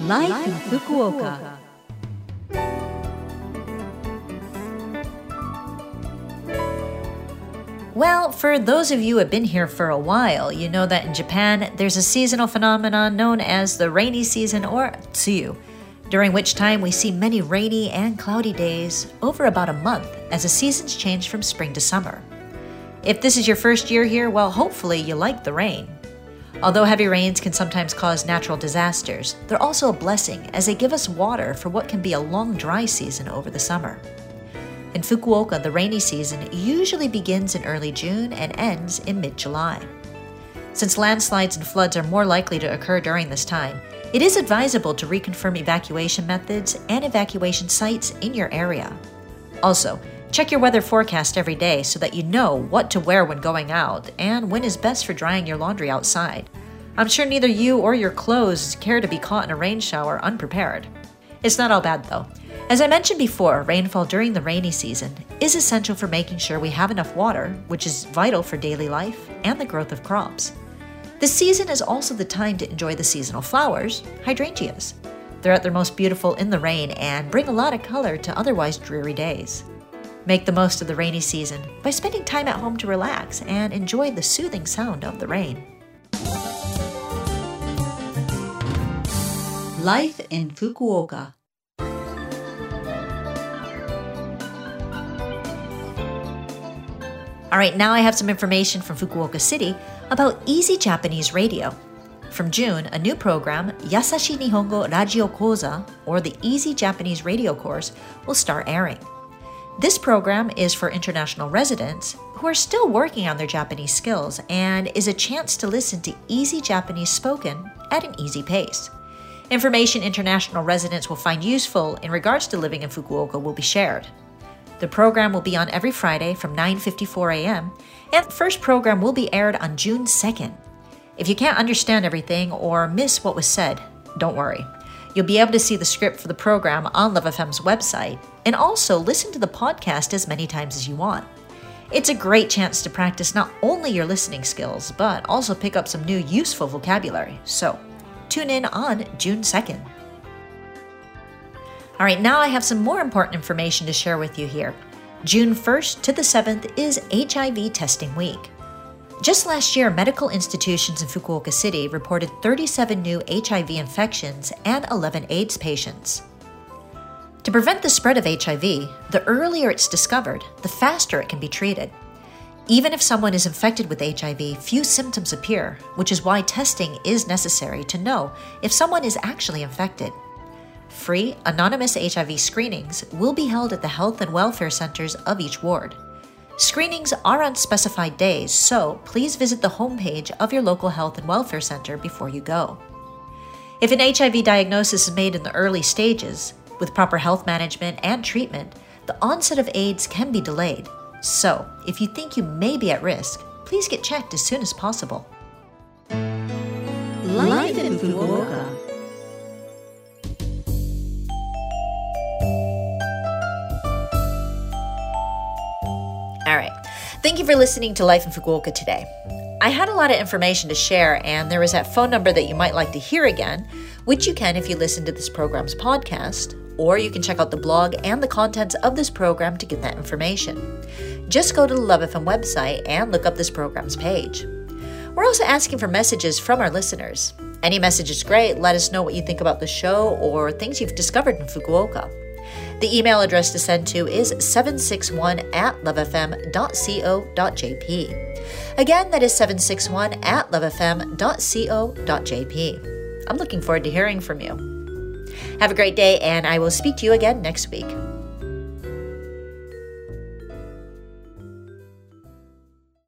Life, in Fukuoka. Well, for those of you who have been here for a while, you know that in Japan there's a seasonal phenomenon known as the rainy season or tsuyu, during which time we see many rainy and cloudy days over about a month as the seasons change from spring to summer. If this is your first year here, well, hopefully you like the rain. Although heavy rains can sometimes cause natural disasters, they're also a blessing as they give us water for what can be a long dry season over the summer. In Fukuoka, the rainy season usually begins in early June and ends in mid July. Since landslides and floods are more likely to occur during this time, it is advisable to reconfirm evacuation methods and evacuation sites in your area. Also, check your weather forecast every day so that you know what to wear when going out and when is best for drying your laundry outside. I'm sure neither you or your clothes care to be caught in a rain shower unprepared. It's not all bad though. As I mentioned before, rainfall during the rainy season is essential for making sure we have enough water, which is vital for daily life and the growth of crops. The season is also the time to enjoy the seasonal flowers, hydrangeas. They're at their most beautiful in the rain and bring a lot of color to otherwise dreary days. Make the most of the rainy season by spending time at home to relax and enjoy the soothing sound of the rain. Life in Fukuoka All right, now I have some information from Fukuoka City about Easy Japanese Radio. From June, a new program, Yasashi Nihongo Radio Koza, or the Easy Japanese Radio course, will start airing. This program is for international residents who are still working on their Japanese skills and is a chance to listen to easy Japanese spoken at an easy pace. Information international residents will find useful in regards to living in Fukuoka will be shared. The program will be on every Friday from 9:54 a.m. and the first program will be aired on June 2nd. If you can't understand everything or miss what was said, don't worry. You'll be able to see the script for the program on Love FM's website and also listen to the podcast as many times as you want. It's a great chance to practice not only your listening skills, but also pick up some new useful vocabulary. So, tune in on June 2nd. All right, now I have some more important information to share with you here. June 1st to the 7th is HIV Testing Week. Just last year, medical institutions in Fukuoka City reported 37 new HIV infections and 11 AIDS patients. To prevent the spread of HIV, the earlier it's discovered, the faster it can be treated. Even if someone is infected with HIV, few symptoms appear, which is why testing is necessary to know if someone is actually infected. Free, anonymous HIV screenings will be held at the health and welfare centers of each ward. Screenings are on specified days, so please visit the homepage of your local health and welfare center before you go. If an HIV diagnosis is made in the early stages, with proper health management and treatment, the onset of AIDS can be delayed. So, if you think you may be at risk, please get checked as soon as possible. Life in Fukuoka. Thank you for listening to Life in Fukuoka today. I had a lot of information to share, and there is that phone number that you might like to hear again, which you can if you listen to this program's podcast, or you can check out the blog and the contents of this program to get that information. Just go to the Love FM website and look up this program's page. We're also asking for messages from our listeners. Any message is great. Let us know what you think about the show or things you've discovered in Fukuoka. The email address to send to is 761 at lovefm.co.jp. Again, that is 761 at lovefm.co.jp. I'm looking forward to hearing from you. Have a great day, and I will speak to you again next week.